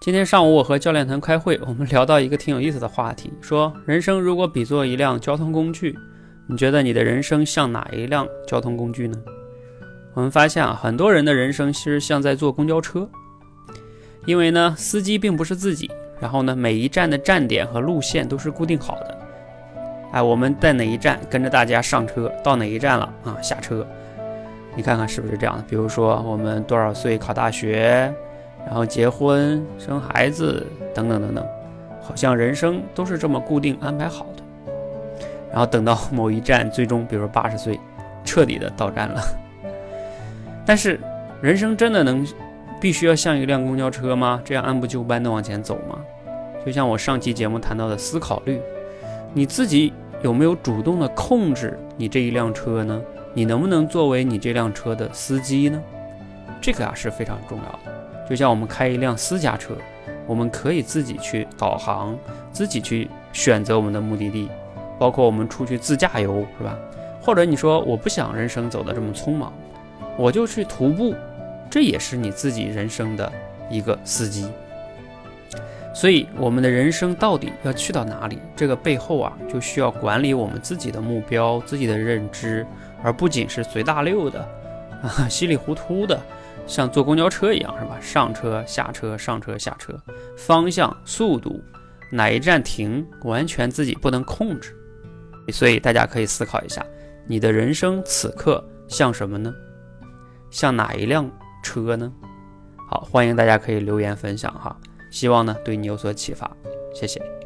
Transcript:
今天上午我和教练团开会，我们聊到一个挺有意思的话题，说人生如果比作一辆交通工具，你觉得你的人生像哪一辆交通工具呢？我们发现啊，很多人的人生其实像在坐公交车，因为呢，司机并不是自己，然后呢，每一站的站点和路线都是固定好的。哎，我们在哪一站跟着大家上车，到哪一站了啊，下车。你看看是不是这样的？比如说我们多少岁考大学？然后结婚、生孩子等等等等，好像人生都是这么固定安排好的。然后等到某一站，最终比如说八十岁，彻底的到站了。但是人生真的能必须要像一辆公交车吗？这样按部就班的往前走吗？就像我上期节目谈到的思考率，你自己有没有主动的控制你这一辆车呢？你能不能作为你这辆车的司机呢？这个啊是非常重要的。就像我们开一辆私家车，我们可以自己去导航，自己去选择我们的目的地，包括我们出去自驾游，是吧？或者你说我不想人生走得这么匆忙，我就去徒步，这也是你自己人生的一个司机。所以我们的人生到底要去到哪里？这个背后啊，就需要管理我们自己的目标、自己的认知，而不仅是随大溜的啊，稀里糊涂的。像坐公交车一样是吧？上车下车，上车下车，方向、速度，哪一站停，完全自己不能控制。所以大家可以思考一下，你的人生此刻像什么呢？像哪一辆车呢？好，欢迎大家可以留言分享哈，希望呢对你有所启发，谢谢。